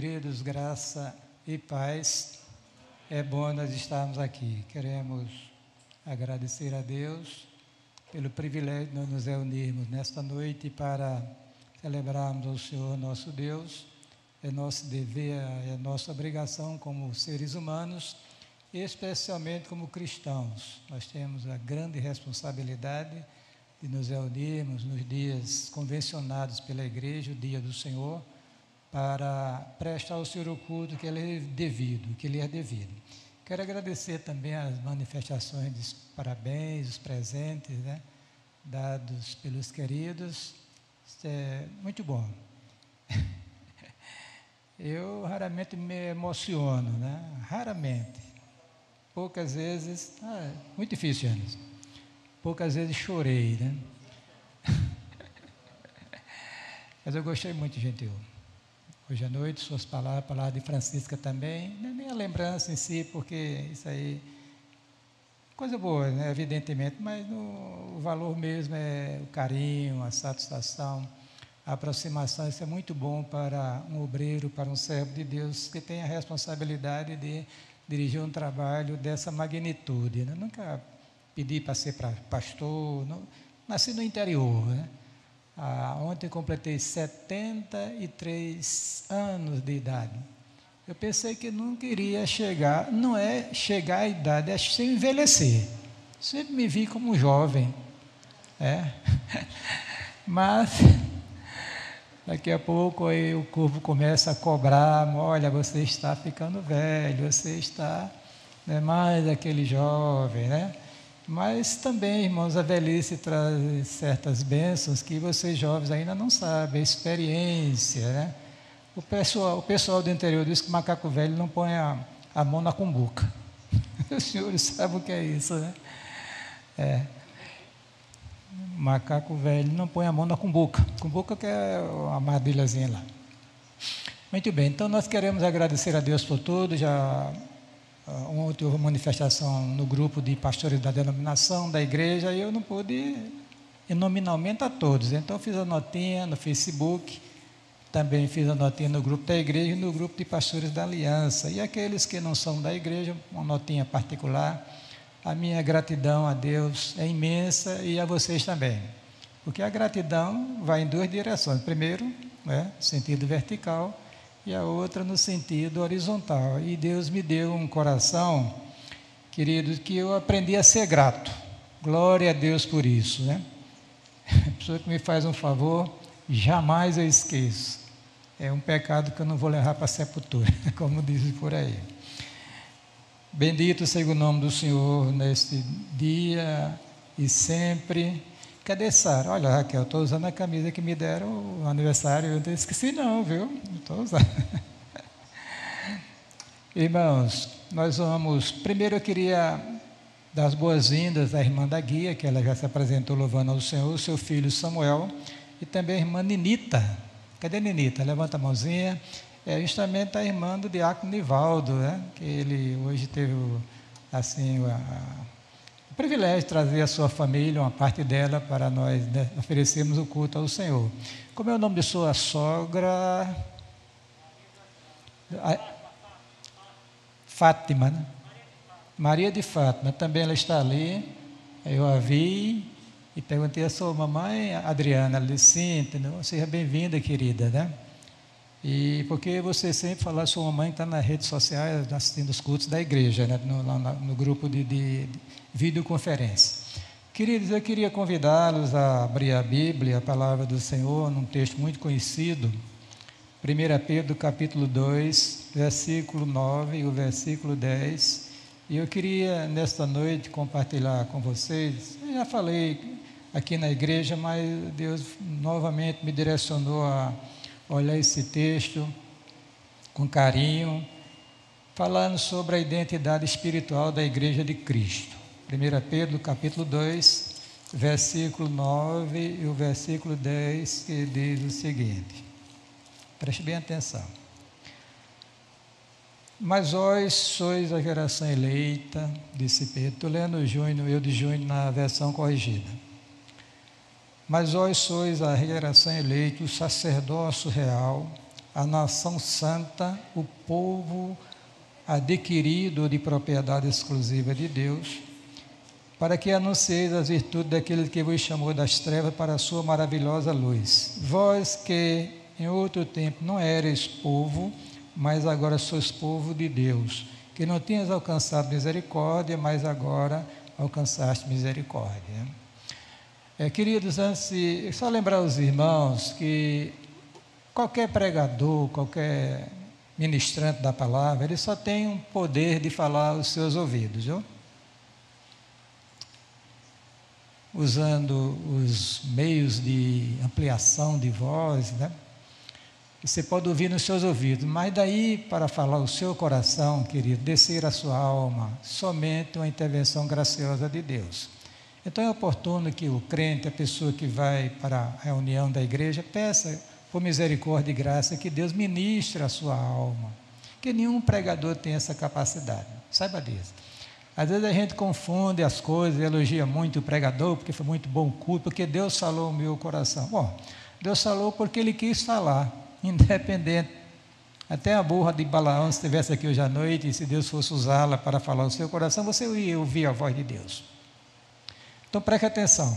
Queridos, graça e paz. É bom nós estarmos aqui. Queremos agradecer a Deus pelo privilégio de nos reunirmos nesta noite para celebrarmos o Senhor nosso Deus. É nosso dever, é nossa obrigação como seres humanos, especialmente como cristãos. Nós temos a grande responsabilidade de nos reunirmos nos dias convencionados pela igreja, o dia do Senhor para prestar ao Senhor o culto que ele é devido, que lhe é devido. Quero agradecer também as manifestações dos parabéns, os presentes, né, dados pelos queridos. Isso é muito bom. Eu raramente me emociono, né? Raramente. Poucas vezes, ah, muito difícil, Janis. Poucas vezes chorei, né? Mas eu gostei muito, gentil hoje à noite, suas palavras, a palavra de Francisca também, não é nem a lembrança em si, porque isso aí, coisa boa, né, evidentemente, mas no, o valor mesmo é o carinho, a satisfação, a aproximação, isso é muito bom para um obreiro, para um servo de Deus, que tem a responsabilidade de dirigir um trabalho dessa magnitude. Né? Nunca pedi para ser pastor, não, nasci no interior, né? Ontem completei 73 anos de idade. Eu pensei que nunca iria chegar, não é chegar à idade, é envelhecer. Sempre me vi como jovem. É. Mas daqui a pouco aí o corpo começa a cobrar, olha, você está ficando velho, você está né, mais aquele jovem, né? Mas também, irmãos, a velhice traz certas bênçãos que vocês jovens ainda não sabem, a experiência, né? O pessoal, o pessoal do interior diz que macaco velho não põe a, a mão na cumbuca. Os senhores sabem o que é isso, né? É. Macaco velho não põe a mão na cumbuca. Cumbuca que é uma armadilhazinha lá. Muito bem, então nós queremos agradecer a Deus por tudo, já uh, uma outra manifestação no grupo de pastores da denominação, da igreja, e eu não pude ir nominalmente a todos. Então fiz a notinha no Facebook, também fiz a notinha no grupo da igreja e no grupo de pastores da aliança. E aqueles que não são da igreja, uma notinha particular. A minha gratidão a Deus é imensa e a vocês também. Porque a gratidão vai em duas direções. Primeiro, né, sentido vertical, e a outra no sentido horizontal. E Deus me deu um coração, queridos, que eu aprendi a ser grato. Glória a Deus por isso, né? A pessoa que me faz um favor, jamais eu esqueço. É um pecado que eu não vou levar para a sepultura, como dizem por aí. Bendito seja o nome do Senhor neste dia e sempre. Cadê Sara? Olha, Raquel, estou usando a camisa que me deram no aniversário. Eu não esqueci, não, viu? Estou usando. Irmãos, nós vamos. Primeiro eu queria dar as boas-vindas à irmã da guia, que ela já se apresentou louvando ao Senhor, o seu filho Samuel, e também a irmã Ninita. Cadê Ninita? Levanta a mãozinha. É justamente a irmã do diácono Nivaldo, né? que ele hoje teve assim, a, privilégio trazer a sua família, uma parte dela, para nós né, oferecermos o culto ao Senhor. Como é o nome de sua sogra? Fátima, né? Maria de Fátima, também ela está ali. Eu a vi e perguntei a sua mamãe, Adriana, ela disse, sim, seja bem-vinda, querida, né? E porque você sempre fala, sua mamãe está nas redes sociais assistindo os cultos da igreja, né? no, no, no grupo de, de videoconferência. Queridos, eu queria convidá-los a abrir a Bíblia, a palavra do Senhor, num texto muito conhecido, 1 Pedro capítulo 2, versículo 9 e o versículo 10. E eu queria, nesta noite, compartilhar com vocês. Eu já falei aqui na igreja, mas Deus novamente me direcionou a olhar esse texto com carinho, falando sobre a identidade espiritual da Igreja de Cristo. 1 Pedro capítulo 2, versículo 9 e o versículo 10, que diz o seguinte. Preste bem atenção. Mas vós sois a geração eleita, disse Pedro. Estou lendo junho, eu de junho na versão corrigida mas vós sois a geração eleita, o sacerdócio real, a nação santa, o povo adquirido de propriedade exclusiva de Deus, para que anuncieis as virtudes daquele que vos chamou das trevas para a sua maravilhosa luz. Vós que em outro tempo não eres povo, mas agora sois povo de Deus, que não tinhas alcançado misericórdia, mas agora alcançaste misericórdia. É, queridos, antes de, só lembrar os irmãos que qualquer pregador, qualquer ministrante da palavra, ele só tem um poder de falar aos seus ouvidos, viu? Usando os meios de ampliação de voz, né? Você pode ouvir nos seus ouvidos, mas daí para falar o seu coração, querido, descer a sua alma, somente uma intervenção graciosa de Deus. Então é oportuno que o crente, a pessoa que vai para a reunião da igreja, peça por misericórdia e graça que Deus ministre a sua alma. Que nenhum pregador tem essa capacidade. Saiba disso. Às vezes a gente confunde as coisas, elogia muito o pregador, porque foi muito bom culto, porque Deus falou no meu coração. Bom, Deus falou porque Ele quis falar independente. Até a burra de Balaão, se estivesse aqui hoje à noite, e se Deus fosse usá-la para falar o seu coração, você ia ouvir a voz de Deus. Então preste atenção.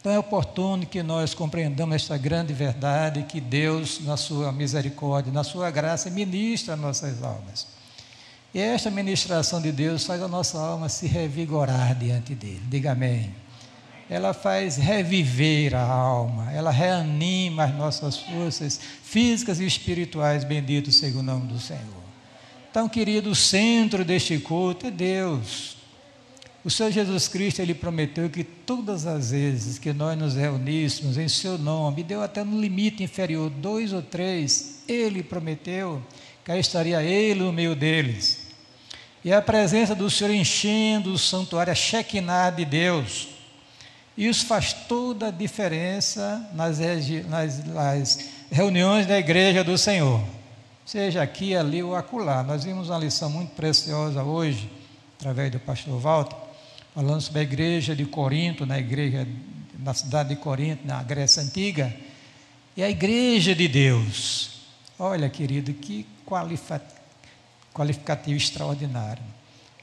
Então é oportuno que nós compreendamos esta grande verdade que Deus, na sua misericórdia, na sua graça, ministra nossas almas. E esta ministração de Deus faz a nossa alma se revigorar diante dele. Diga amém ela faz reviver a alma, ela reanima as nossas forças físicas e espirituais, bendito seja o nome do Senhor. Então, querido, o centro deste culto é Deus. O Senhor Jesus Cristo, Ele prometeu que todas as vezes que nós nos reuníssemos em Seu nome, deu até no limite inferior, dois ou três, Ele prometeu que aí estaria Ele no meio deles. E a presença do Senhor enchendo o santuário, a Shekinah de Deus, isso faz toda a diferença nas, nas, nas reuniões da igreja do Senhor, seja aqui, ali ou acolá. Nós vimos uma lição muito preciosa hoje, através do pastor Walter, falando sobre a igreja de Corinto, na igreja na cidade de Corinto, na Grécia Antiga, e a igreja de Deus. Olha, querido, que qualificativo extraordinário.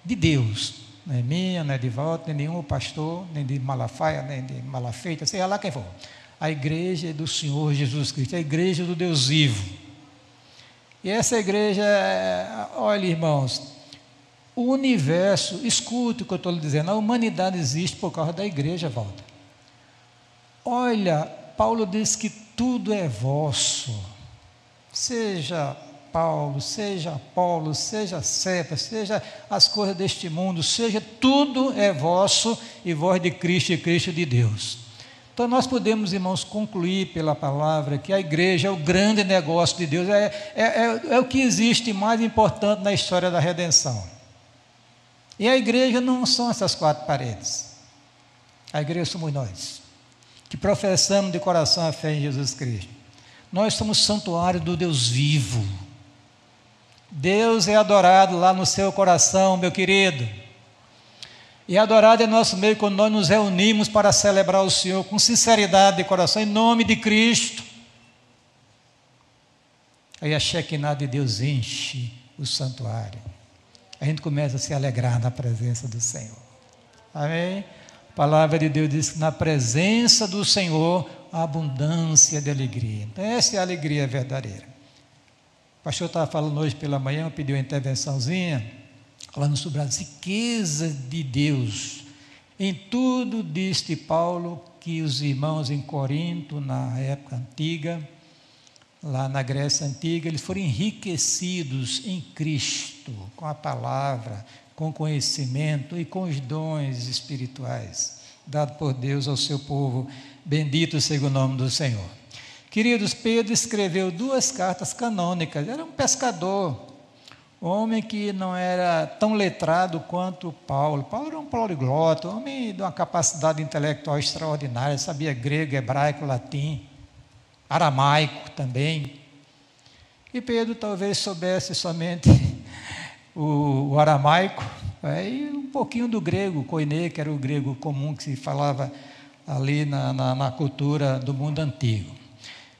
De Deus, não é minha, não é de volta, nem nenhum pastor, nem de Malafaia, nem de Malafeita, seja lá quem for. A igreja é do Senhor Jesus Cristo, a igreja do Deus vivo. E essa igreja, olha irmãos, o universo, escute o que eu estou lhe dizendo, a humanidade existe por causa da igreja, volta. Olha, Paulo diz que tudo é vosso, seja Paulo, seja Apolo, seja Cepas, seja as coisas deste mundo, seja tudo é vosso e vós de Cristo e Cristo de Deus. Então nós podemos, irmãos, concluir pela palavra que a igreja é o grande negócio de Deus, é, é, é, é o que existe mais importante na história da redenção. E a igreja não são essas quatro paredes. A igreja somos nós, que professamos de coração a fé em Jesus Cristo. Nós somos santuário do Deus vivo Deus é adorado lá no seu coração, meu querido. E adorado é nosso meio quando nós nos reunimos para celebrar o Senhor com sinceridade de coração, em nome de Cristo. Aí a Shekinah de Deus enche o santuário. A gente começa a se alegrar na presença do Senhor. Amém? A palavra de Deus diz que na presença do Senhor há abundância de alegria. Essa é a alegria verdadeira. Pastor estava falando hoje pela manhã, pediu uma intervençãozinha, falando sobre as riquezas de Deus. Em tudo disse Paulo que os irmãos em Corinto, na época antiga, lá na Grécia Antiga, eles foram enriquecidos em Cristo, com a palavra, com conhecimento e com os dons espirituais, dado por Deus ao seu povo. Bendito seja o nome do Senhor. Queridos, Pedro escreveu duas cartas canônicas. Era um pescador, homem que não era tão letrado quanto Paulo. Paulo era um poliglota, homem de uma capacidade intelectual extraordinária, sabia grego, hebraico, latim, aramaico também. E Pedro talvez soubesse somente o, o aramaico é, e um pouquinho do grego, koine, que era o grego comum que se falava ali na, na, na cultura do mundo antigo.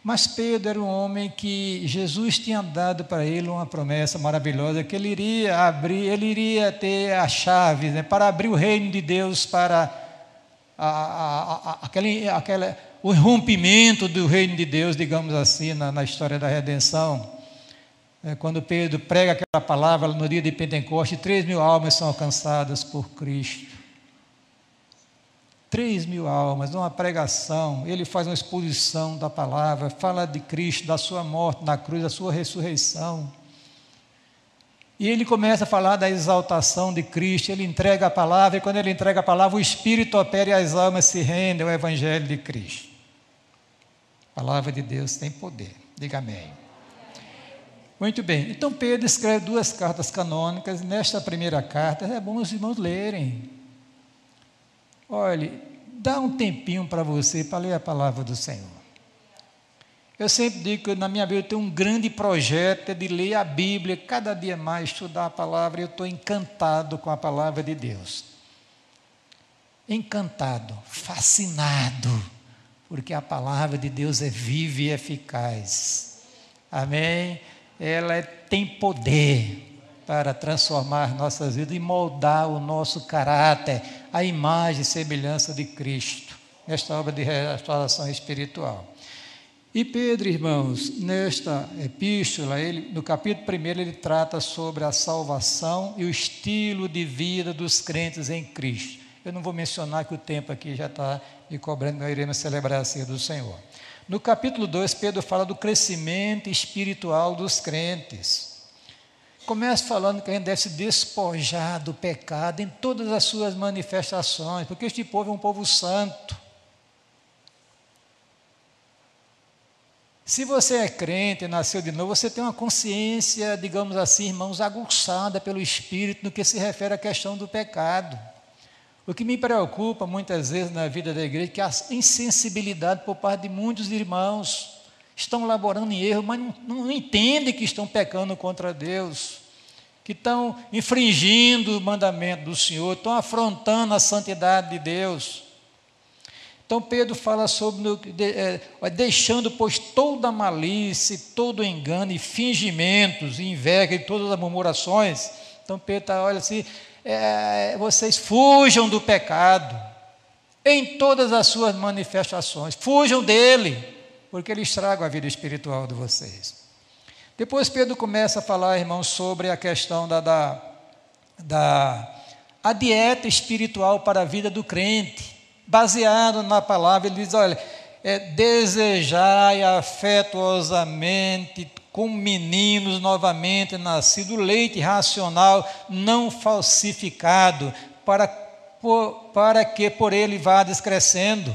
Mas Pedro era um homem que Jesus tinha dado para ele uma promessa maravilhosa, que ele iria abrir, ele iria ter a chave né, para abrir o reino de Deus para a, a, a, aquele, aquela, o rompimento do reino de Deus, digamos assim, na, na história da redenção. É, quando Pedro prega aquela palavra no dia de Pentecoste, três mil almas são alcançadas por Cristo. Três mil almas, numa pregação, ele faz uma exposição da palavra, fala de Cristo, da sua morte na cruz, da sua ressurreição. E ele começa a falar da exaltação de Cristo, ele entrega a palavra, e quando ele entrega a palavra, o Espírito opera e as almas se rendem ao Evangelho de Cristo. A palavra de Deus tem poder. Diga amém. Muito bem, então Pedro escreve duas cartas canônicas, nesta primeira carta é bom os irmãos lerem. Olhe, dá um tempinho para você para ler a palavra do Senhor. Eu sempre digo que na minha vida eu tenho um grande projeto de ler a Bíblia, cada dia mais estudar a palavra, eu estou encantado com a palavra de Deus. Encantado, fascinado, porque a palavra de Deus é viva e eficaz. Amém? Ela é, tem poder para transformar nossas vidas e moldar o nosso caráter, a imagem e semelhança de Cristo, nesta obra de restauração espiritual. E Pedro, irmãos, nesta epístola, ele, no capítulo 1, ele trata sobre a salvação e o estilo de vida dos crentes em Cristo. Eu não vou mencionar que o tempo aqui já está me cobrando, nós iremos celebrar a ceia do Senhor. No capítulo 2, Pedro fala do crescimento espiritual dos crentes. Começa falando que a gente deve se despojar do pecado em todas as suas manifestações, porque este povo é um povo santo. Se você é crente, nasceu de novo, você tem uma consciência, digamos assim, irmãos, aguçada pelo Espírito no que se refere à questão do pecado. O que me preocupa muitas vezes na vida da igreja é que a insensibilidade por parte de muitos irmãos estão laborando em erro, mas não, não entendem que estão pecando contra Deus, que estão infringindo o mandamento do Senhor, estão afrontando a santidade de Deus. Então Pedro fala sobre é, deixando, pois, toda malícia, todo engano e fingimentos, e inveja e todas as murmurações. Então Pedro está, olha assim, é, vocês fujam do pecado em todas as suas manifestações, fujam dele porque ele estraga a vida espiritual de vocês. Depois Pedro começa a falar, irmãos, sobre a questão da, da, da a dieta espiritual para a vida do crente, baseado na palavra, ele diz, olha, é, desejai afetuosamente com meninos novamente nascido, leite racional, não falsificado, para, para que por ele vá descrescendo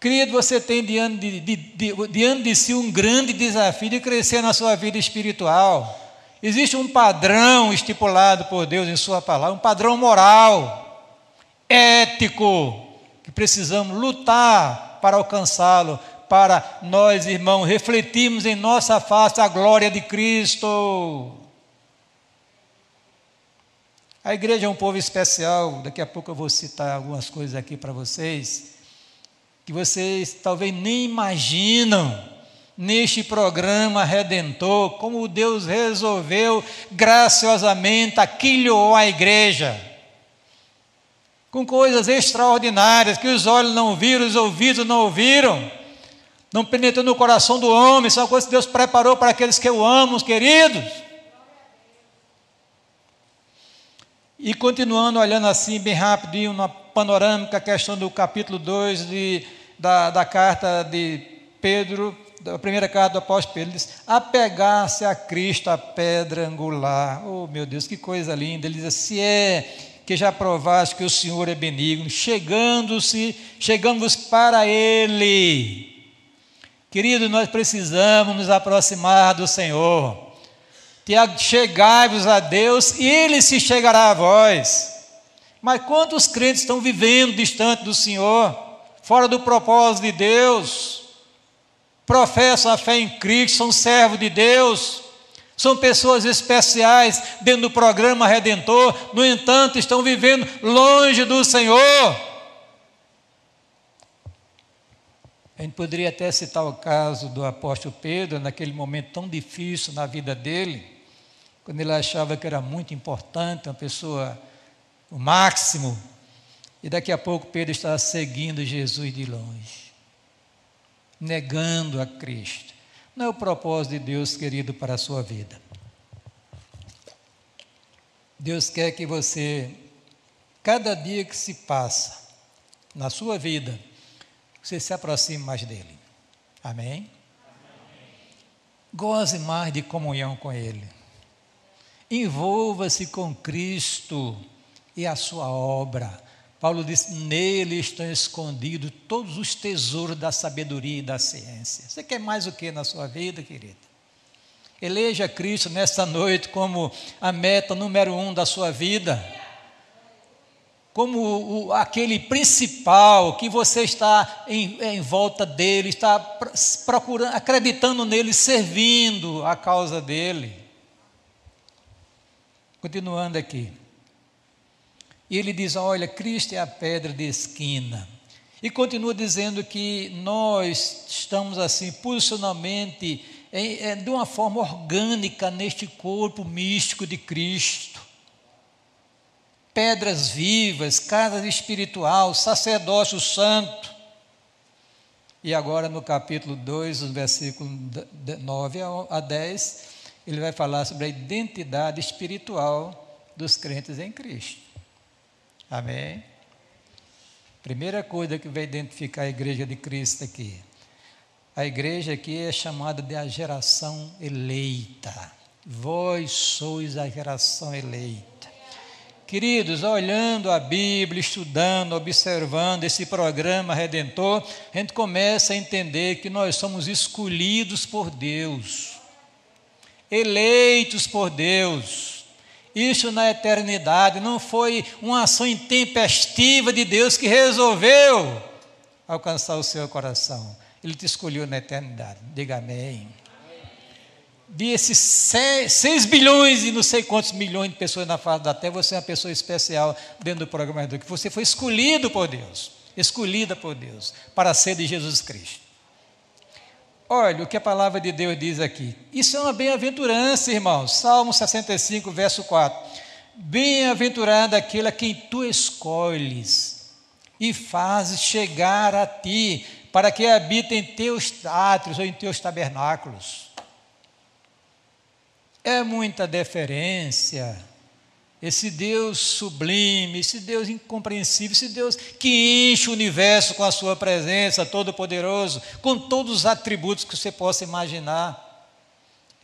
Querido, você tem diante de, de, de, diante de si um grande desafio de crescer na sua vida espiritual. Existe um padrão estipulado por Deus em Sua palavra, um padrão moral, ético, que precisamos lutar para alcançá-lo, para nós, irmãos, refletirmos em nossa face a glória de Cristo. A igreja é um povo especial, daqui a pouco eu vou citar algumas coisas aqui para vocês que vocês talvez nem imaginam neste programa redentor, como Deus resolveu graciosamente aquilhou a igreja. Com coisas extraordinárias que os olhos não viram, os ouvidos não ouviram, não penetrou no coração do homem, são coisas que Deus preparou para aqueles que o amam, queridos. E continuando olhando assim, bem rapidinho, na panorâmica, questão do capítulo 2 de da, da carta de Pedro, da primeira carta do apóstolo Pedro, diz: apegar-se a Cristo, a pedra angular. Oh, meu Deus, que coisa linda. Ele diz: se é que já provaste que o Senhor é benigno, chegando-se, chegamos para Ele. Querido, nós precisamos nos aproximar do Senhor. Chegai-vos a Deus e Ele se chegará a vós. Mas quantos crentes estão vivendo distante do Senhor? Fora do propósito de Deus, professam a fé em Cristo, são servos de Deus, são pessoas especiais dentro do programa Redentor, no entanto, estão vivendo longe do Senhor. A gente poderia até citar o caso do apóstolo Pedro, naquele momento tão difícil na vida dele, quando ele achava que era muito importante, uma pessoa, o máximo, e daqui a pouco Pedro estava seguindo Jesus de longe, negando a Cristo. Não é o propósito de Deus, querido, para a sua vida. Deus quer que você, cada dia que se passa na sua vida, você se aproxime mais dele. Amém? Amém? Goze mais de comunhão com ele. Envolva-se com Cristo e a sua obra. Paulo diz: nele estão escondidos todos os tesouros da sabedoria e da ciência. Você quer mais o que na sua vida, querida? Eleja Cristo nesta noite como a meta número um da sua vida, como o, aquele principal que você está em, em volta dele, está procurando, acreditando nele, servindo a causa dele. Continuando aqui. E ele diz: Olha, Cristo é a pedra de esquina. E continua dizendo que nós estamos assim, posicionalmente é, é, de uma forma orgânica neste corpo místico de Cristo. Pedras vivas, casa espiritual, sacerdócio santo. E agora no capítulo 2, os versículos 9 a 10, ele vai falar sobre a identidade espiritual dos crentes em Cristo. Amém? Primeira coisa que vai identificar a igreja de Cristo aqui a igreja aqui é chamada de a geração eleita. Vós sois a geração eleita. Queridos, olhando a Bíblia, estudando, observando esse programa redentor, a gente começa a entender que nós somos escolhidos por Deus, eleitos por Deus. Isso na eternidade não foi uma ação intempestiva de Deus que resolveu alcançar o seu coração. Ele te escolheu na eternidade. Diga amém. De esses 6 bilhões e não sei quantos milhões de pessoas na face da terra, você é uma pessoa especial dentro do programa que você foi escolhido por Deus, escolhida por Deus, para ser de Jesus Cristo. Olha o que a palavra de Deus diz aqui. Isso é uma bem-aventurança, irmãos. Salmo 65, verso 4. Bem-aventurado aquele a quem tu escolhes e fazes chegar a ti para que habite em teus átrios ou em teus tabernáculos. É muita deferência. Esse Deus sublime, esse Deus incompreensível, esse Deus que enche o universo com a sua presença, todo-poderoso, com todos os atributos que você possa imaginar.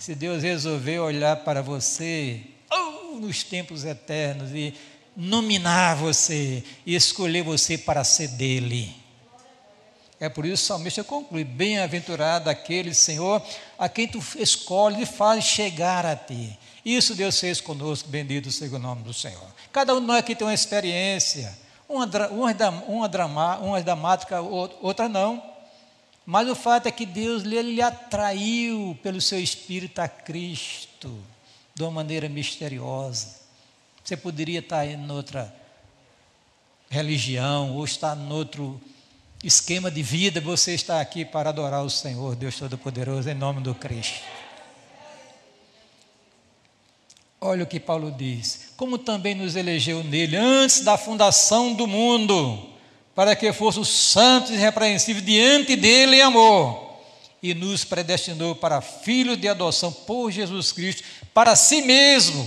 Esse Deus resolveu olhar para você oh, nos tempos eternos e nominar você e escolher você para ser dele. É por isso o salmista conclui: Bem-aventurado aquele, Senhor, a quem tu escolhe e faz chegar a ti. Isso Deus fez conosco, bendito seja o nome do Senhor. Cada um de nós aqui tem uma experiência, uma, uma, drama, uma dramática, outra não. Mas o fato é que Deus lhe atraiu pelo seu espírito a Cristo de uma maneira misteriosa. Você poderia estar em outra religião ou estar em outro esquema de vida, você está aqui para adorar o Senhor, Deus Todo-Poderoso, em nome do Cristo. Olha o que Paulo diz: como também nos elegeu nele antes da fundação do mundo, para que fôssemos santos e irrepreensíveis diante dele em amor, e nos predestinou para filhos de adoção por Jesus Cristo, para si mesmo,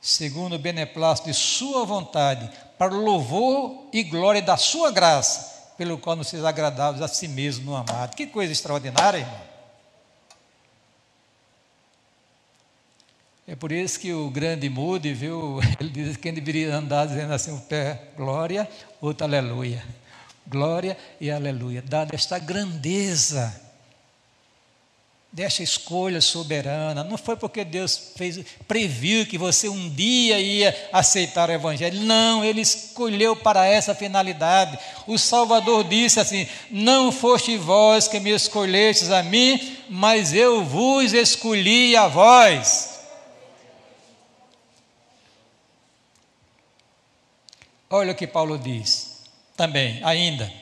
segundo o beneplácito de Sua vontade, para o louvor e glória da Sua graça pelo qual nos agradáveis a si mesmo no amado. Que coisa extraordinária, irmão. É por isso que o grande Moody, viu, ele diz que quem deveria andar dizendo assim, o pé glória, outro aleluia. Glória e aleluia. Dada esta grandeza desta escolha soberana. Não foi porque Deus fez, previu que você um dia ia aceitar o Evangelho. Não, Ele escolheu para essa finalidade. O Salvador disse assim: Não foste vós que me escolhestes a mim, mas eu vos escolhi a vós. Olha o que Paulo diz também, ainda.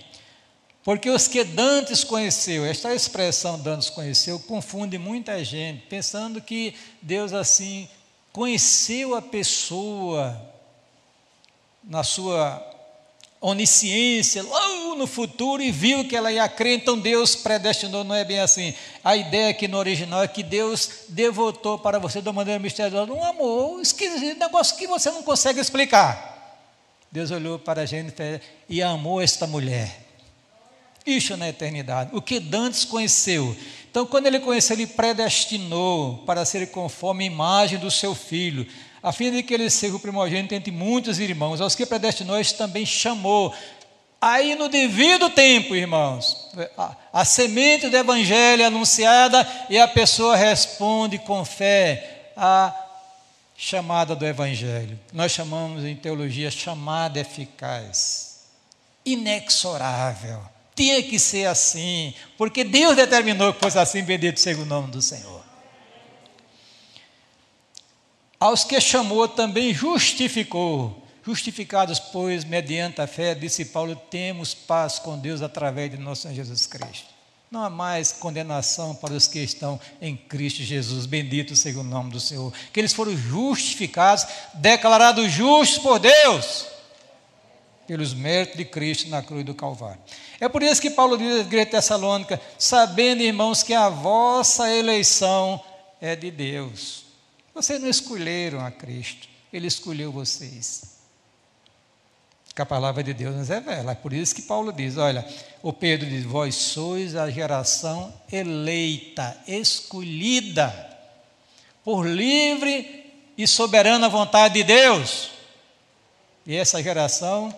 Porque os que dantes conheceu, esta expressão dantes conheceu, confunde muita gente, pensando que Deus assim conheceu a pessoa na sua onisciência, lá no futuro, e viu que ela ia crer, então Deus predestinou, não é bem assim. A ideia aqui no original é que Deus devotou para você de uma maneira misteriosa um amor esquisito, um negócio que você não consegue explicar. Deus olhou para a gente e amou esta mulher. Isso na eternidade. O que Dantes conheceu. Então, quando ele conheceu, ele predestinou para ser conforme a imagem do seu filho, a fim de que ele seja o primogênito entre muitos irmãos. Aos que predestinou, este também chamou. Aí, no devido tempo, irmãos, a, a semente do evangelho é anunciada e a pessoa responde com fé a chamada do evangelho. Nós chamamos em teologia chamada eficaz, inexorável tinha que ser assim, porque Deus determinou que fosse assim, bendito seja o nome do Senhor. Aos que chamou também justificou. Justificados, pois, mediante a fé, disse Paulo, temos paz com Deus através de nosso Senhor Jesus Cristo. Não há mais condenação para os que estão em Cristo Jesus. Bendito seja o nome do Senhor. Que eles foram justificados, declarados justos por Deus pelos méritos de Cristo na cruz do Calvário. É por isso que Paulo diz à igreja tessalônica: sabendo, irmãos, que a vossa eleição é de Deus. Vocês não escolheram a Cristo, Ele escolheu vocês. Que a palavra de Deus nos revela. É por isso que Paulo diz: olha, o Pedro diz: vós sois a geração eleita, escolhida, por livre e soberana vontade de Deus. E essa geração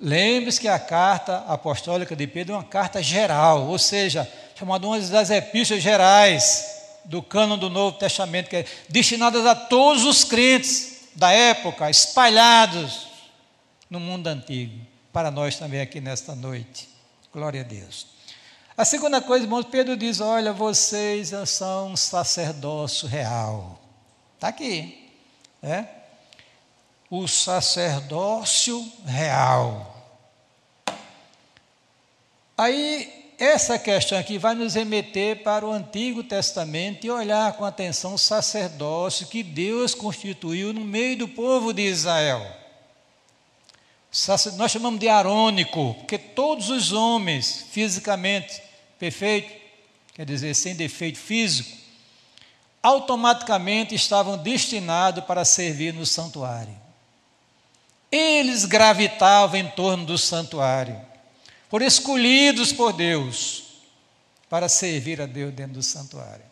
Lembre-se que a carta apostólica de Pedro é uma carta geral, ou seja, chamada uma das epístolas gerais do cânon do Novo Testamento, que é destinadas a todos os crentes da época, espalhados no mundo antigo, para nós também aqui nesta noite. Glória a Deus. A segunda coisa, irmãos, Pedro diz: Olha, vocês são um sacerdócio real. Está aqui. É? o sacerdócio real. Aí, essa questão aqui vai nos remeter para o Antigo Testamento e olhar com atenção o sacerdócio que Deus constituiu no meio do povo de Israel. Nós chamamos de arônico, porque todos os homens, fisicamente perfeitos, quer dizer, sem defeito físico, automaticamente estavam destinados para servir no santuário. Eles gravitavam em torno do santuário, foram escolhidos por Deus para servir a Deus dentro do santuário.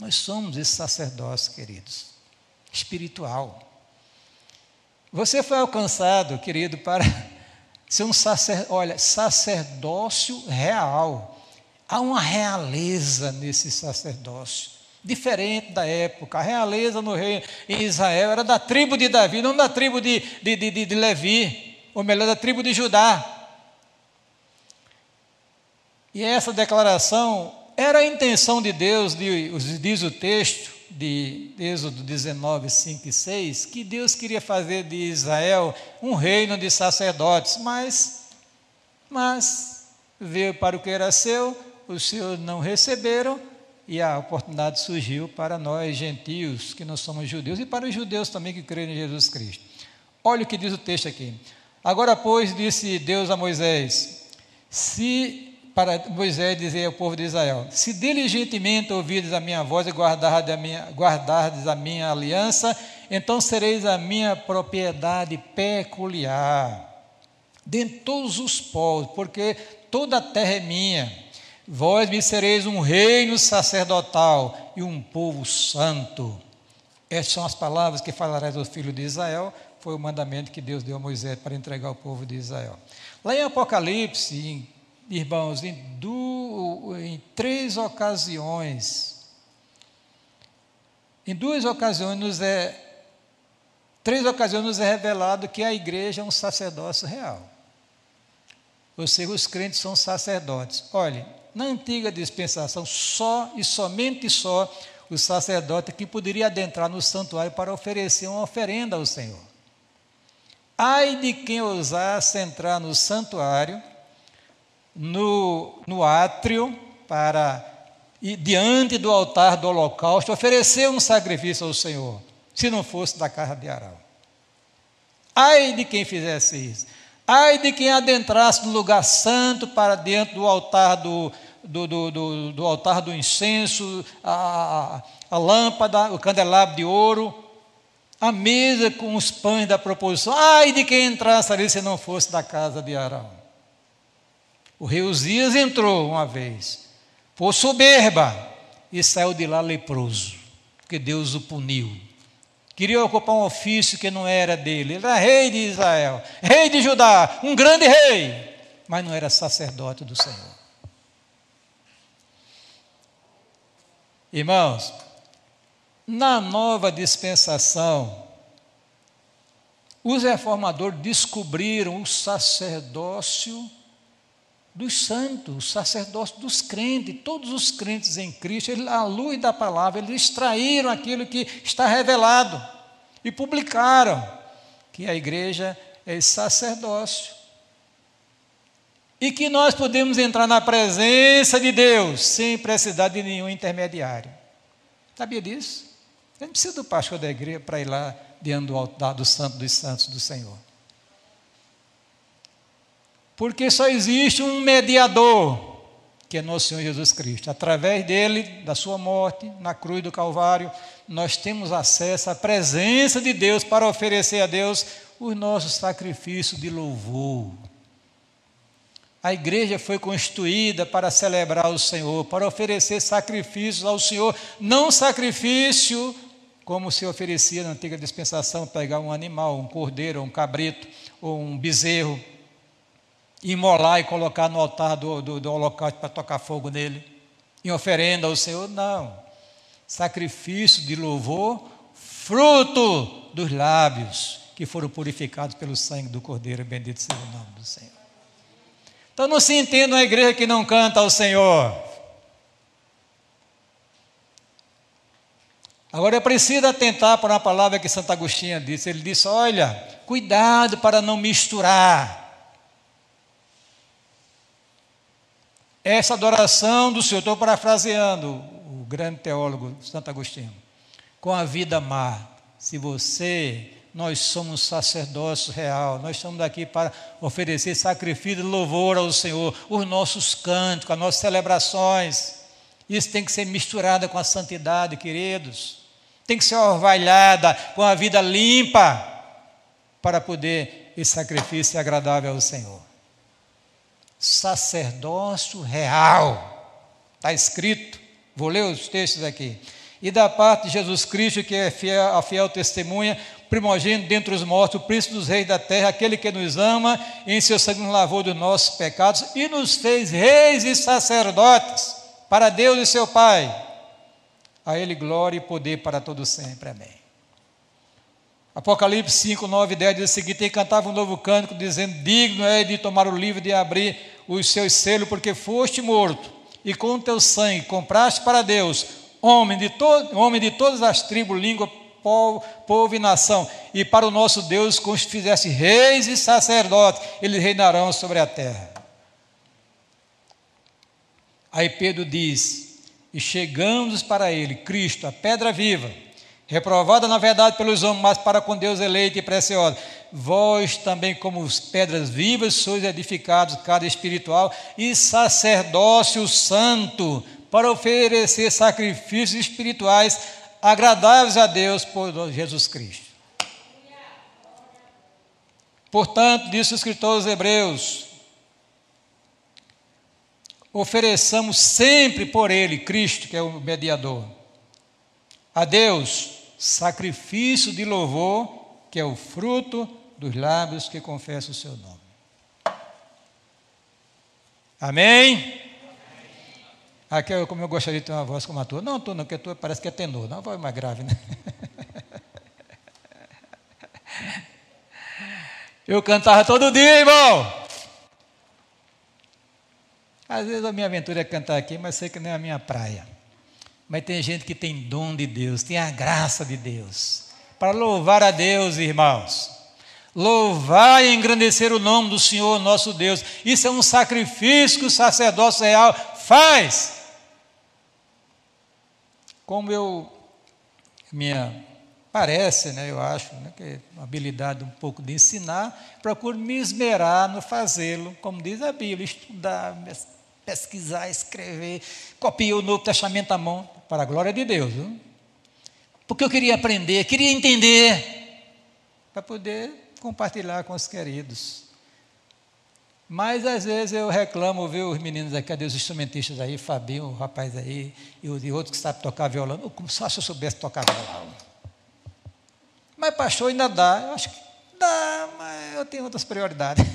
Nós somos esse sacerdócio, queridos, espiritual. Você foi alcançado, querido, para ser um sacer, olha, sacerdócio real. Há uma realeza nesse sacerdócio diferente da época. A realeza no rei em Israel era da tribo de Davi, não da tribo de, de, de, de Levi, ou melhor, da tribo de Judá. E essa declaração era a intenção de Deus, diz o texto de Êxodo 19, 5 e 6, que Deus queria fazer de Israel um reino de sacerdotes, mas, mas veio para o que era seu, os seus não receberam, e a oportunidade surgiu para nós gentios, que não somos judeus, e para os judeus também que creem em Jesus Cristo. Olha o que diz o texto aqui. Agora, pois, disse Deus a Moisés: Se para Moisés dizer ao povo de Israel: Se diligentemente ouvides a minha voz e guardardes a minha, guardardes a minha aliança, então sereis a minha propriedade peculiar, dentre todos os povos, porque toda a terra é minha Vós me sereis um reino sacerdotal e um povo santo. Estas são as palavras que falarás ao filho de Israel. Foi o mandamento que Deus deu a Moisés para entregar ao povo de Israel. Lá em Apocalipse, em, irmãos, em, du, em três ocasiões, em duas ocasiões nos é, três ocasiões nos é revelado que a igreja é um sacerdócio real. Ou seja, os crentes são sacerdotes. Olhe, na antiga dispensação, só e somente só o sacerdote que poderia adentrar no santuário para oferecer uma oferenda ao Senhor. Ai de quem ousasse entrar no santuário no, no átrio para e diante do altar do holocausto oferecer um sacrifício ao Senhor, se não fosse da casa de Arão. Ai de quem fizesse isso. Ai de quem adentrasse no lugar santo para dentro do altar do, do, do, do, do altar do incenso, a, a, a lâmpada, o candelabro de ouro, a mesa com os pães da proposição. Ai de quem entrasse ali se não fosse da casa de Arão. O rei Uzias entrou uma vez por soberba, e saiu de lá leproso, porque Deus o puniu. Queria ocupar um ofício que não era dele. Ele era rei de Israel, rei de Judá, um grande rei, mas não era sacerdote do Senhor. Irmãos, na nova dispensação, os reformadores descobriram o sacerdócio dos santos, sacerdócio dos crentes, todos os crentes em Cristo, eles, à luz da palavra, eles extraíram aquilo que está revelado e publicaram que a igreja é sacerdócio. E que nós podemos entrar na presença de Deus sem precisar de nenhum intermediário. Sabia disso? Você não precisa do pastor da igreja para ir lá diante do altar do Santo dos Santos do Senhor. Porque só existe um mediador, que é nosso Senhor Jesus Cristo. Através dele, da sua morte, na cruz do Calvário, nós temos acesso à presença de Deus para oferecer a Deus os nossos sacrifícios de louvor. A igreja foi constituída para celebrar o Senhor, para oferecer sacrifícios ao Senhor, não sacrifício como se oferecia na antiga dispensação, pegar um animal, um cordeiro, um cabrito ou um bezerro imolar e colocar no altar do, do, do holocausto para tocar fogo nele, em oferenda ao Senhor, não. Sacrifício de louvor, fruto dos lábios que foram purificados pelo sangue do Cordeiro, bendito seja o nome do Senhor. Então não se entende uma igreja que não canta ao Senhor. Agora é preciso atentar para uma palavra que Santo Agostinho disse. Ele disse: Olha, cuidado para não misturar essa adoração do Senhor, estou parafraseando o grande teólogo Santo Agostinho, com a vida má. Se você, nós somos sacerdócio real, nós estamos aqui para oferecer sacrifício de louvor ao Senhor, os nossos cantos, as nossas celebrações. Isso tem que ser misturado com a santidade, queridos. Tem que ser orvalhada com a vida limpa para poder esse sacrifício ser agradável ao Senhor sacerdócio real. Está escrito, vou ler os textos aqui. E da parte de Jesus Cristo, que é fiel, a fiel testemunha, primogênito dentre os mortos, o príncipe dos reis da terra, aquele que nos ama, em seu sangue nos lavou dos nossos pecados e nos fez reis e sacerdotes para Deus e seu Pai. A Ele glória e poder para todo sempre. Amém. Apocalipse 5, 9 e 10 diz o seguinte: E cantava um novo cântico, dizendo: Digno é de tomar o livro de abrir os seus selos, porque foste morto, e com o teu sangue compraste para Deus homem de, to homem de todas as tribos, língua, povo, povo e nação, e para o nosso Deus como fizesse reis e sacerdotes, eles reinarão sobre a terra. Aí Pedro diz: E chegamos para ele, Cristo, a pedra viva reprovada na verdade pelos homens, mas para com Deus eleita e preciosa. Vós também, como pedras vivas, sois edificados, cada espiritual e sacerdócio santo, para oferecer sacrifícios espirituais agradáveis a Deus por Jesus Cristo. Portanto, disse o escritor aos Hebreus, ofereçamos sempre por Ele, Cristo, que é o mediador, a Deus sacrifício de louvor, que é o fruto dos lábios que confessam o seu nome. Amém? Aqui eu, como eu gostaria de ter uma voz como a tua. Não, tu não, porque a tua parece que é tenor, não, uma voz mais grave, né? Eu cantava todo dia, irmão. Às vezes a minha aventura é cantar aqui, mas sei que não é a minha praia. Mas tem gente que tem dom de Deus, tem a graça de Deus. Para louvar a Deus, irmãos. Louvar e engrandecer o nome do Senhor nosso Deus. Isso é um sacrifício que o sacerdócio real faz. Como eu, minha, parece, né, eu acho, né, que é habilidade um pouco de ensinar, procuro me esmerar no fazê-lo, como diz a Bíblia, estudar, pesquisar, escrever, copiar o Novo Testamento à mão, para a glória de Deus. Viu? Porque eu queria aprender, queria entender, para poder compartilhar com os queridos. Mas às vezes eu reclamo, ver os meninos aqui, cadê os instrumentistas aí, Fabinho, o rapaz aí, e, o, e outro que sabe tocar violão. Como só se eu soubesse tocar violão. Mas pastor ainda dá, eu acho que dá, mas eu tenho outras prioridades.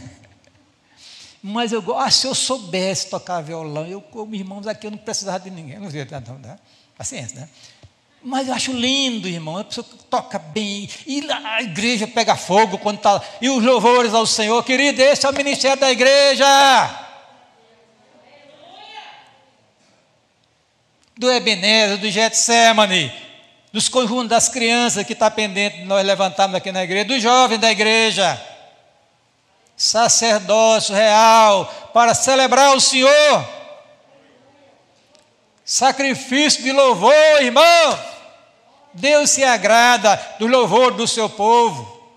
Mas eu gosto, ah, se eu soubesse tocar violão, eu, como irmãos aqui, eu não precisava de ninguém. Não, não, não, paciência, né? Mas eu acho lindo, irmão, a pessoa toca bem, e a igreja pega fogo quando está. E os louvores ao Senhor, querido, esse é o ministério da igreja. Do Ebenezer, do Getsemane, dos conjuntos das crianças que está pendente de nós levantarmos aqui na igreja, dos jovens da igreja. Sacerdócio real para celebrar o Senhor Sacrifício de louvor, irmão. Deus se agrada do louvor do seu povo.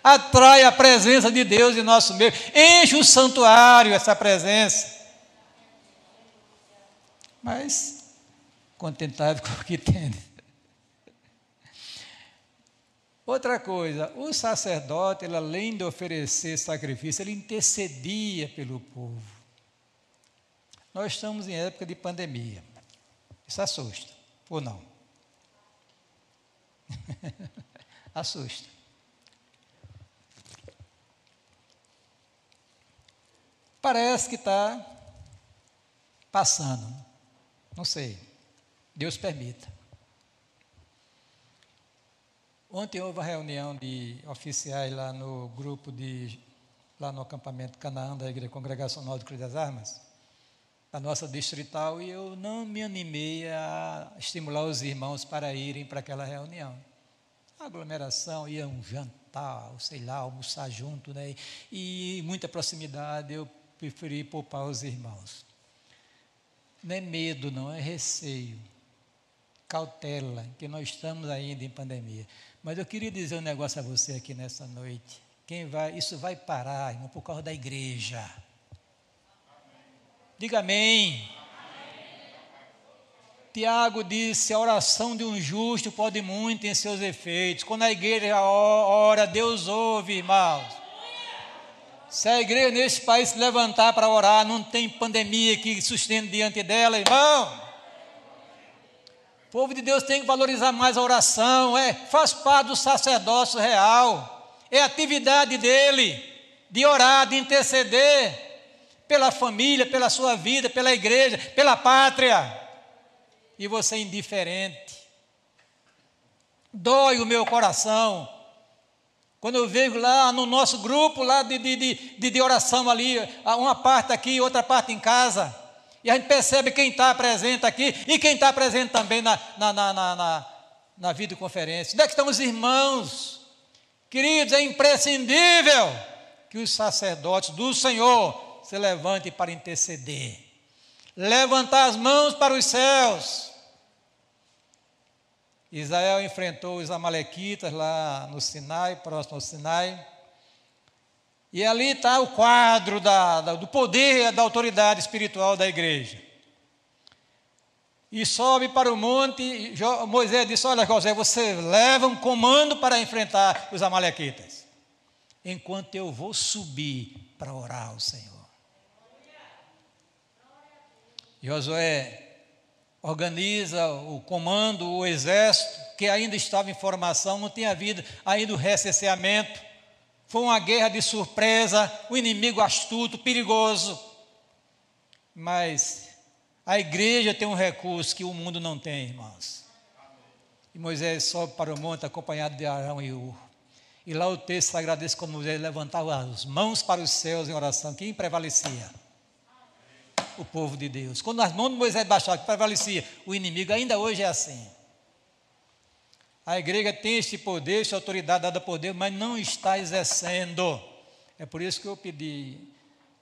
Atrai a presença de Deus em nosso meio. Enche o santuário essa presença. Mas contentável com o que tem. Outra coisa, o sacerdote, ele, além de oferecer sacrifício, ele intercedia pelo povo. Nós estamos em época de pandemia. Isso assusta, ou não? assusta. Parece que está passando. Não sei. Deus permita. Ontem houve uma reunião de oficiais lá no grupo de lá no acampamento Canaã da Igreja Congregacional de Cruz das Armas da nossa distrital e eu não me animei a estimular os irmãos para irem para aquela reunião. A aglomeração, ia um jantar, sei lá, almoçar junto, né? E muita proximidade, eu preferi poupar os irmãos. Não é medo, não, é receio. Cautela, que nós estamos ainda em pandemia. Mas eu queria dizer um negócio a você aqui nessa noite. Quem vai, isso vai parar, irmão, por causa da igreja. Diga amém. Tiago disse: a oração de um justo pode muito em seus efeitos. Quando a igreja ora, Deus ouve, irmãos. Se a igreja nesse país se levantar para orar, não tem pandemia que sustente diante dela, irmão. O povo de Deus tem que valorizar mais a oração, é, faz parte do sacerdócio real, é atividade dele, de orar, de interceder pela família, pela sua vida, pela igreja, pela pátria. E você é indiferente. Dói o meu coração. Quando eu vejo lá no nosso grupo lá de, de, de, de oração ali, uma parte aqui, outra parte em casa. E a gente percebe quem está presente aqui e quem está presente também na, na, na, na, na, na videoconferência. Onde é que estão os irmãos? Queridos, é imprescindível que os sacerdotes do Senhor se levante para interceder. Levantar as mãos para os céus. Israel enfrentou os Amalequitas lá no Sinai, próximo ao Sinai. E ali está o quadro da, da, do poder, da autoridade espiritual da igreja. E sobe para o monte, Moisés disse: Olha, José, você leva um comando para enfrentar os Amalequitas, enquanto eu vou subir para orar ao Senhor. Josué organiza o comando, o exército, que ainda estava em formação, não tinha havido ainda o recenseamento. Foi uma guerra de surpresa, o um inimigo astuto, perigoso. Mas a igreja tem um recurso que o mundo não tem, irmãos. E Moisés sobe para o monte acompanhado de Arão e Ur. E lá o texto sagrado diz como Moisés levantava as mãos para os céus em oração. Quem prevalecia? O povo de Deus. Quando as mãos de Moisés baixavam, que prevalecia o inimigo, ainda hoje é assim. A igreja tem esse poder, essa autoridade dada por Deus, mas não está exercendo. É por isso que eu pedi,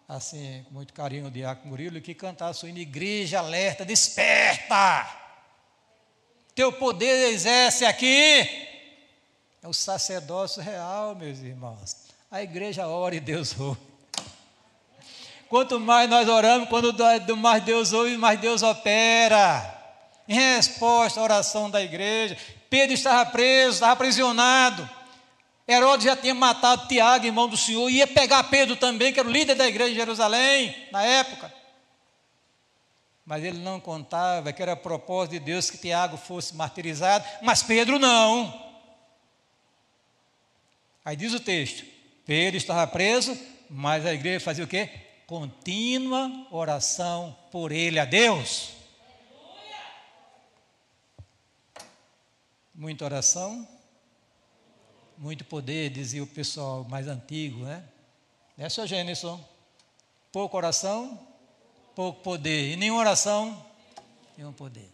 assim, com muito carinho, o Diácono Murilo, que cantasse o hino Igreja Alerta, desperta! Teu poder exerce aqui. É o sacerdócio real, meus irmãos. A igreja ora e Deus ouve. Quanto mais nós oramos, quando mais Deus ouve, mais Deus opera. Em resposta à oração da igreja, Pedro estava preso, estava aprisionado. Herodes já tinha matado Tiago, irmão do Senhor, e ia pegar Pedro também, que era o líder da igreja de Jerusalém, na época. Mas ele não contava que era propósito de Deus que Tiago fosse martirizado, mas Pedro não. Aí diz o texto: Pedro estava preso, mas a igreja fazia o quê? Contínua oração por ele a Deus. Muita oração, muito poder, dizia o pessoal mais antigo, né? É, seu Gênesis? Pouco oração, pouco poder. E nenhuma oração, nenhum poder.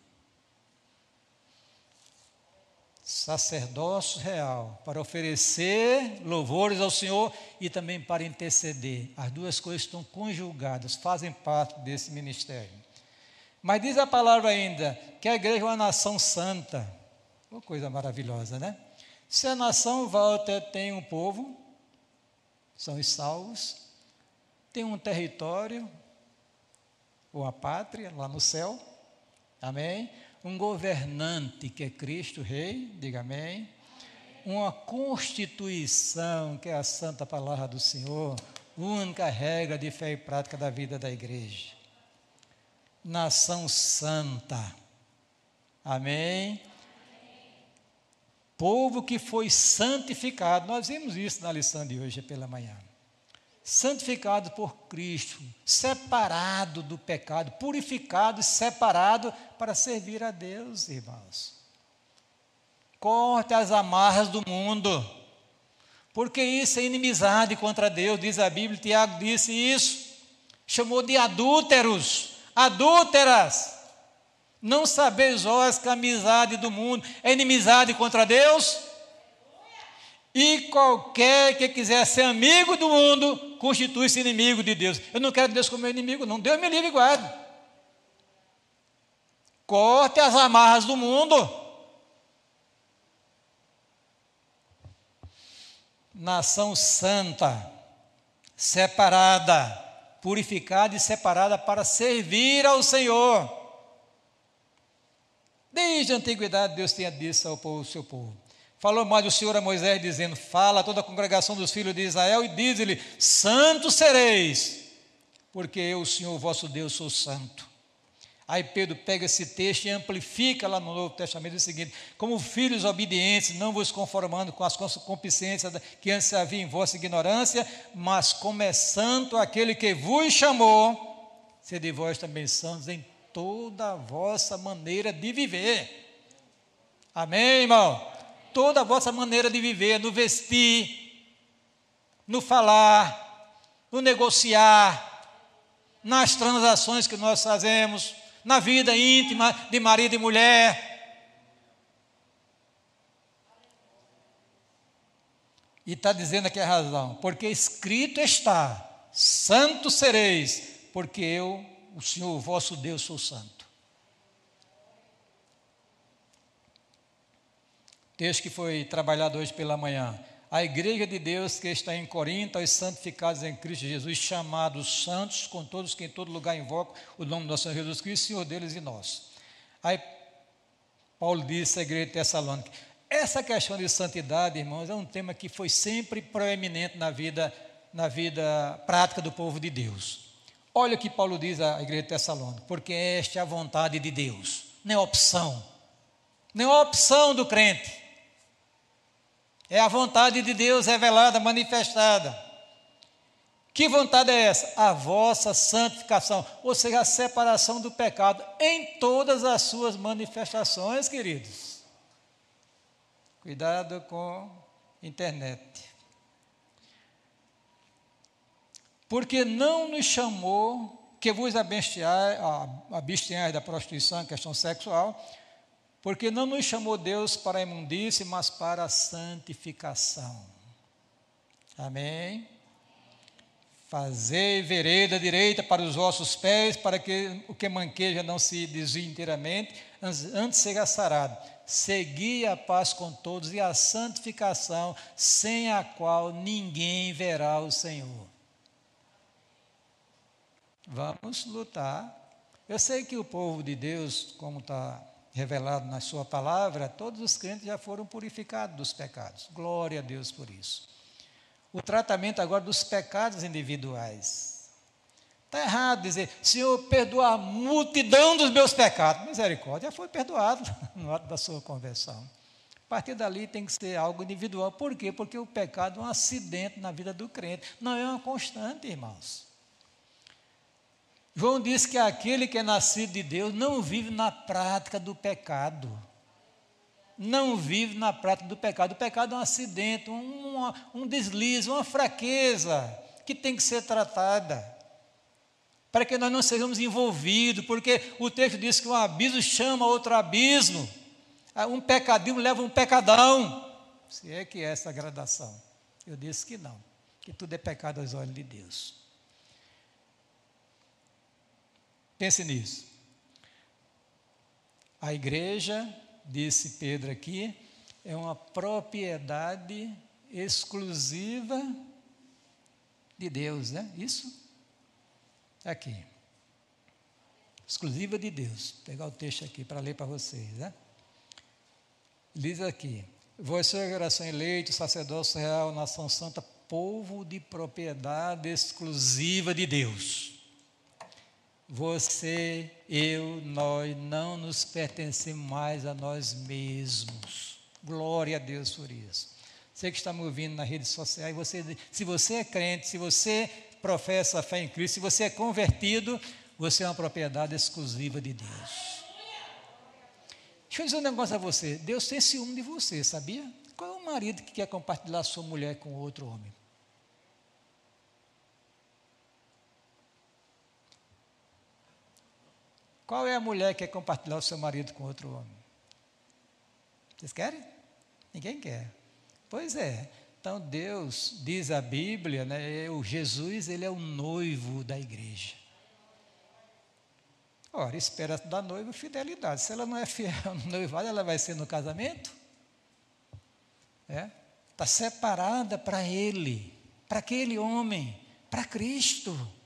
Sacerdócio real, para oferecer louvores ao Senhor e também para interceder. As duas coisas estão conjugadas, fazem parte desse ministério. Mas diz a palavra ainda que a igreja é uma nação santa. Uma coisa maravilhosa, né? Se a nação volta tem um povo, são os salvos, tem um território, ou a pátria, lá no céu, amém? Um governante, que é Cristo Rei, diga amém. Uma constituição, que é a santa palavra do Senhor, única regra de fé e prática da vida da igreja. Nação santa, amém? Povo que foi santificado. Nós vimos isso na lição de hoje pela manhã. Santificado por Cristo, separado do pecado, purificado e separado para servir a Deus, irmãos. Corte as amarras do mundo, porque isso é inimizade contra Deus, diz a Bíblia. Tiago disse isso, chamou de adúlteros, adúlteras. Não sabeis vós que a amizade do mundo é inimizade contra Deus? E qualquer que quiser ser amigo do mundo, constitui-se inimigo de Deus. Eu não quero Deus como meu inimigo, não. Deus me livre e guarde. Corte as amarras do mundo. Nação santa, separada, purificada e separada para servir ao Senhor. Desde a antiguidade, Deus tinha dito ao seu povo. Falou mais o Senhor a Moisés, dizendo: Fala a toda a congregação dos filhos de Israel e diz-lhe: Santos sereis, porque eu, o Senhor vosso Deus, sou santo. Aí Pedro pega esse texto e amplifica lá no Novo Testamento o seguinte: Como filhos obedientes, não vos conformando com as concupiscências que antes havia em vossa ignorância, mas como é santo aquele que vos chamou, sede vós também santos em toda a vossa maneira de viver. Amém, irmão? Toda a vossa maneira de viver, no vestir, no falar, no negociar, nas transações que nós fazemos, na vida íntima de marido e mulher. E está dizendo aqui a razão, porque escrito está: santo sereis, porque eu o Senhor, o vosso Deus, sou santo. Texto que foi trabalhado hoje pela manhã. A igreja de Deus que está em Corinto, os santificados em Cristo Jesus, chamados santos, com todos que em todo lugar invocam o nome do nosso Senhor Jesus Cristo, Senhor deles e nós. Aí Paulo disse à igreja de Tessalônica: essa questão de santidade, irmãos, é um tema que foi sempre proeminente na vida, na vida prática do povo de Deus. Olha o que Paulo diz à igreja de Tessalônica, porque esta é a vontade de Deus, não é opção, não é opção do crente, é a vontade de Deus revelada, manifestada. Que vontade é essa? A vossa santificação, ou seja, a separação do pecado em todas as suas manifestações, queridos. Cuidado com internet. porque não nos chamou que vos abstenhais da prostituição, questão sexual, Porque não nos chamou Deus para a imundície, mas para a santificação. Amém? Fazei vereda direita para os vossos pés, para que o que manqueja não se desvie inteiramente, antes seja sarado. Segui a paz com todos e a santificação, sem a qual ninguém verá o Senhor. Vamos lutar. Eu sei que o povo de Deus, como está revelado na Sua palavra, todos os crentes já foram purificados dos pecados. Glória a Deus por isso. O tratamento agora dos pecados individuais. Está errado dizer, Senhor, perdoa a multidão dos meus pecados. Misericórdia, já foi perdoado no ato da sua conversão. A partir dali tem que ser algo individual. Por quê? Porque o pecado é um acidente na vida do crente, não é uma constante, irmãos. João diz que aquele que é nascido de Deus não vive na prática do pecado. Não vive na prática do pecado. O pecado é um acidente, um, um deslize, uma fraqueza que tem que ser tratada. Para que nós não sejamos envolvidos, porque o texto diz que um abismo chama outro abismo. Ah, um pecadinho leva um pecadão. Se é que é essa gradação. Eu disse que não, que tudo é pecado aos olhos de Deus. Pense nisso. A igreja, disse Pedro aqui, é uma propriedade exclusiva de Deus, né? Isso? Aqui. Exclusiva de Deus. Vou pegar o texto aqui para ler para vocês, né? Diz aqui: Vós sois geração eleita, sacerdócio real, nação santa, povo de propriedade exclusiva de Deus você, eu, nós não nos pertencemos mais a nós mesmos. Glória a Deus por isso. Você que está me ouvindo nas redes sociais, você, se você é crente, se você professa a fé em Cristo, se você é convertido, você é uma propriedade exclusiva de Deus. Deixa eu dizer um negócio a você. Deus tem ciúme de você, sabia? Qual é o marido que quer compartilhar sua mulher com outro homem? Qual é a mulher que quer compartilhar o seu marido com outro homem? Vocês querem? Ninguém quer. Pois é. Então Deus diz a Bíblia, né, o Jesus, ele é o noivo da igreja. Ora, espera da noiva fidelidade. Se ela não é fiel no noivado, ela vai ser no casamento? É? Está separada para ele, para aquele homem, para Cristo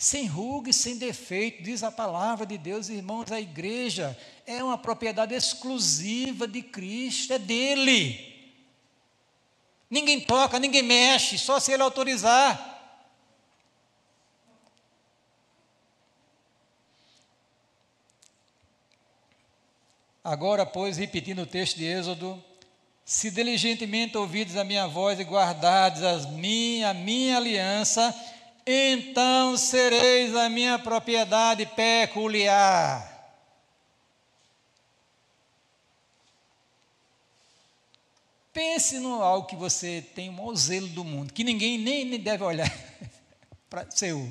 sem ruga e sem defeito, diz a palavra de Deus, irmãos, a igreja é uma propriedade exclusiva de Cristo, é dele. Ninguém toca, ninguém mexe, só se ele autorizar. Agora, pois, repetindo o texto de Êxodo, se diligentemente ouvides a minha voz e guardardes as minha, a minha aliança, então sereis a minha propriedade peculiar. Pense no algo que você tem o maior zelo do mundo, que ninguém nem, deve olhar para seu.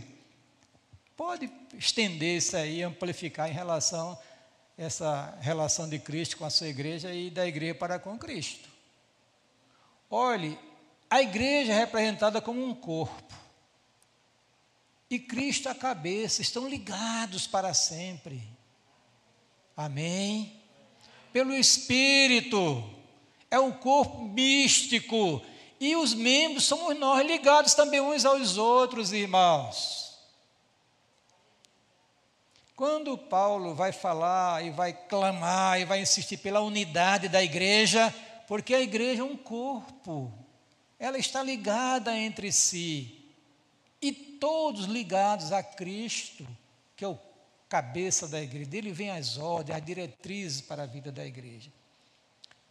Pode estender isso aí, amplificar em relação a essa relação de Cristo com a sua igreja e da igreja para com Cristo. Olhe, a igreja é representada como um corpo e Cristo a cabeça, estão ligados para sempre. Amém? Pelo Espírito, é um corpo místico, e os membros somos nós ligados também uns aos outros, irmãos. Quando Paulo vai falar e vai clamar e vai insistir pela unidade da igreja, porque a igreja é um corpo, ela está ligada entre si todos ligados a Cristo, que é o cabeça da igreja. Dele vem as ordens, as diretrizes para a vida da igreja.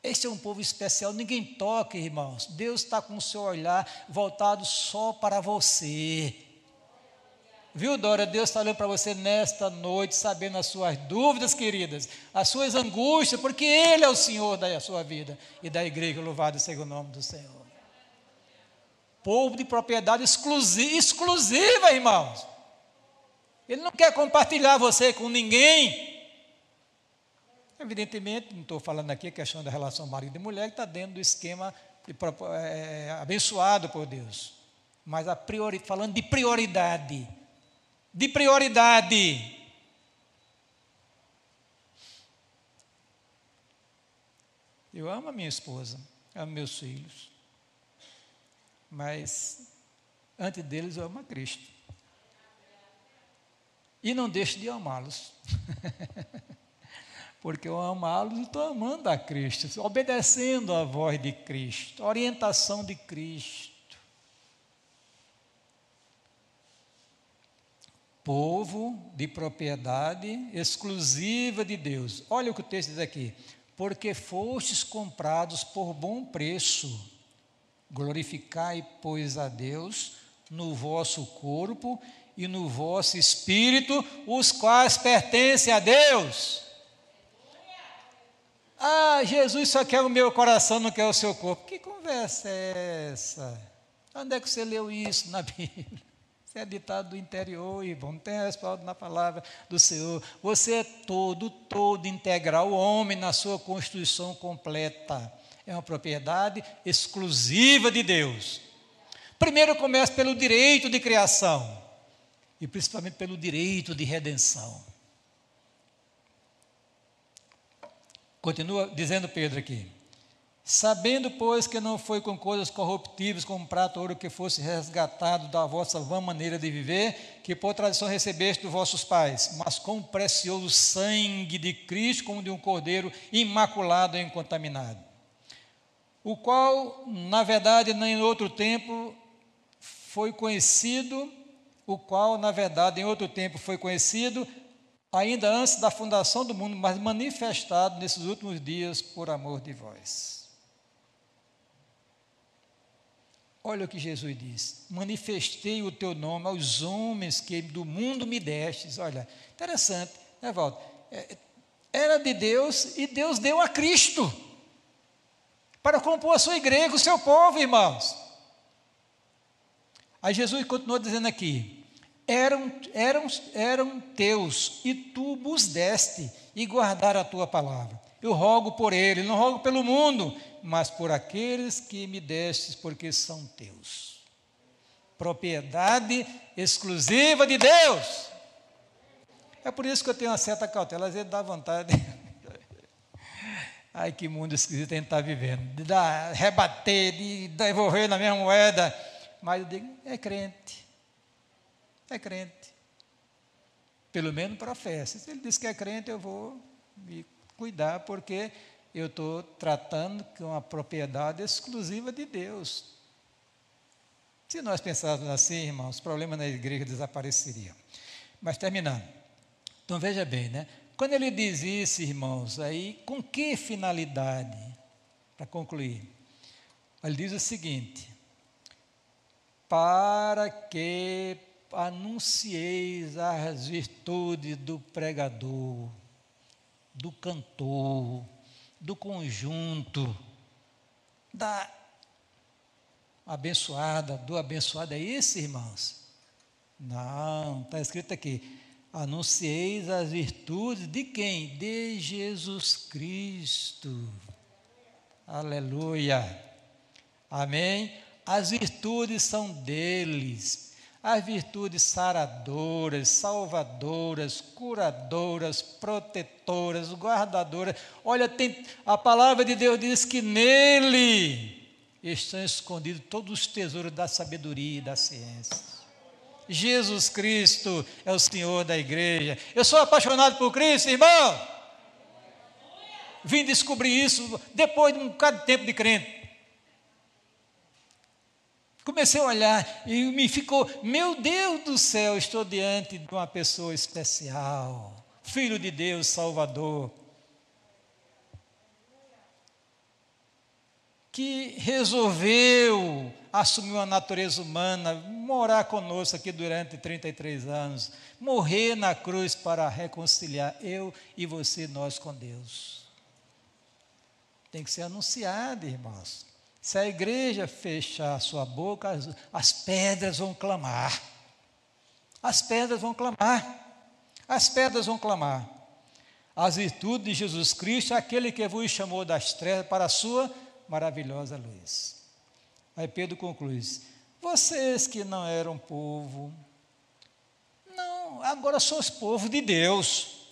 Este é um povo especial, ninguém toca, irmãos. Deus está com o seu olhar voltado só para você. Viu, Dora? Deus está olhando para você nesta noite, sabendo as suas dúvidas, queridas, as suas angústias, porque Ele é o Senhor da sua vida e da igreja. Louvado seja o nome do Senhor povo de propriedade exclusiva, exclusiva, irmãos. Ele não quer compartilhar você com ninguém. Evidentemente, não estou falando aqui a questão da relação marido e mulher, que está dentro do esquema de, é, abençoado por Deus. Mas a priori, falando de prioridade, de prioridade. Eu amo a minha esposa, amo meus filhos, mas antes deles eu amo a Cristo. E não deixo de amá-los. Porque eu amá-los, estou amando a Cristo, obedecendo a voz de Cristo, a orientação de Cristo. Povo de propriedade exclusiva de Deus. Olha o que o texto diz aqui. Porque fostes comprados por bom preço. Glorificai, pois, a Deus no vosso corpo e no vosso espírito, os quais pertencem a Deus. Ah, Jesus só quer o meu coração, não quer o seu corpo. Que conversa é essa? Onde é que você leu isso na Bíblia? Isso é ditado do interior, irmão, não tem respaldo na palavra do Senhor. Você é todo, todo integral, homem na sua constituição completa. É uma propriedade exclusiva de Deus. Primeiro começa pelo direito de criação e principalmente pelo direito de redenção. Continua dizendo Pedro aqui. Sabendo, pois, que não foi com coisas corruptíveis, como prata ou ouro, que fosse resgatado da vossa vã maneira de viver, que por tradição recebeste dos vossos pais, mas com o precioso sangue de Cristo, como de um cordeiro imaculado e incontaminado. O qual, na verdade, nem em outro tempo foi conhecido, o qual, na verdade, em outro tempo foi conhecido, ainda antes da fundação do mundo, mas manifestado nesses últimos dias por amor de vós. Olha o que Jesus diz: manifestei o teu nome aos homens que do mundo me destes. Olha, interessante, né, Walter? É, era de Deus e Deus deu a Cristo para compor a sua igreja, o seu povo, irmãos. Aí Jesus continua dizendo aqui: eram, eram, eram teus, e tu os deste, e guardaram a tua palavra. Eu rogo por ele, não rogo pelo mundo, mas por aqueles que me destes, porque são teus. Propriedade exclusiva de Deus. É por isso que eu tenho uma certa cautela, às vezes dá vontade. Ai, que mundo esquisito a gente está vivendo. De dar, rebater, de devolver na mesma moeda. Mas eu digo, é crente é crente. Pelo menos professa. Se ele diz que é crente, eu vou me cuidar, porque eu estou tratando com uma propriedade exclusiva de Deus. Se nós pensássemos assim, irmãos, os problemas na igreja desapareceriam. Mas terminando. Então veja bem, né? Quando ele diz isso, irmãos, aí com que finalidade? Para concluir. Ele diz o seguinte: para que anuncieis as virtudes do pregador, do cantor, do conjunto, da abençoada, do abençoado. É isso, irmãos? Não, está escrito aqui. Anuncieis as virtudes de quem? De Jesus Cristo. Aleluia. Amém? As virtudes são deles as virtudes saradoras, salvadoras, curadoras, protetoras, guardadoras. Olha, tem, a palavra de Deus diz que nele estão escondidos todos os tesouros da sabedoria e da ciência. Jesus Cristo é o Senhor da igreja. Eu sou apaixonado por Cristo, irmão. Vim descobrir isso depois de um bocado de tempo de crente. Comecei a olhar e me ficou, meu Deus do céu, estou diante de uma pessoa especial, Filho de Deus, Salvador, que resolveu assumir uma natureza humana, morar conosco aqui durante 33 anos, morrer na cruz para reconciliar eu e você, nós com Deus. Tem que ser anunciado, irmãos. Se a igreja fechar a sua boca, as, as pedras vão clamar. As pedras vão clamar. As pedras vão clamar. as virtudes de Jesus Cristo, aquele que vos chamou das trevas para a sua maravilhosa luz. Aí Pedro conclui: vocês que não eram povo, não, agora sois povo de Deus.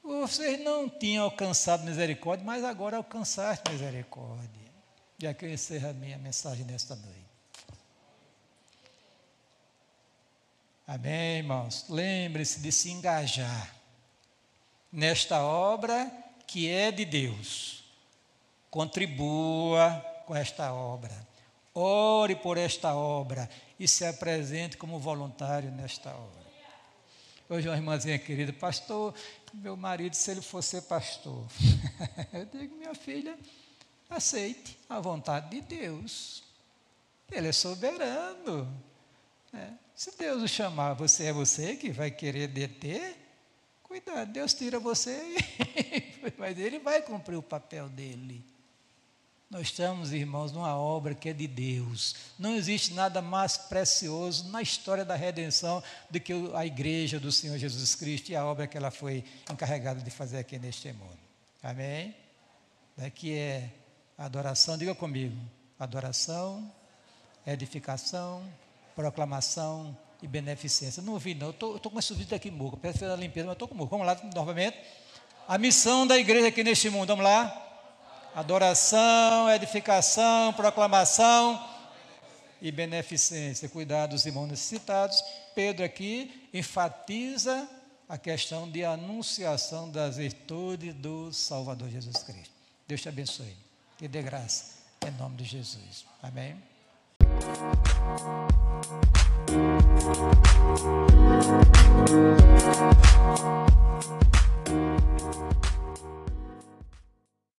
Vocês não tinham alcançado misericórdia, mas agora alcançaste misericórdia. E aqui eu encerro a minha mensagem nesta noite. Amém, irmãos? Lembre-se de se engajar nesta obra que é de Deus. Contribua com esta obra. Ore por esta obra e se apresente como voluntário nesta obra. Hoje uma irmãzinha querida, pastor, meu marido, se ele fosse pastor, eu digo, minha filha, aceite a vontade de Deus. Ele é soberano. Né? Se Deus o chamar, você é você que vai querer deter, cuidado, Deus tira você, mas ele vai cumprir o papel dele. Nós estamos, irmãos, numa obra que é de Deus. Não existe nada mais precioso na história da redenção do que a igreja do Senhor Jesus Cristo e a obra que ela foi encarregada de fazer aqui neste mundo. Amém? Daqui é adoração, diga comigo: adoração, edificação, proclamação e beneficência. Não ouvi, não. Estou com esse vídeo aqui moco. Peço a limpeza, mas estou com moco. Vamos lá novamente. A missão da igreja aqui neste mundo. Vamos lá adoração, edificação, proclamação e beneficência, cuidar dos irmãos necessitados. Pedro aqui enfatiza a questão de anunciação das virtudes do Salvador Jesus Cristo. Deus te abençoe e dê graça em nome de Jesus. Amém.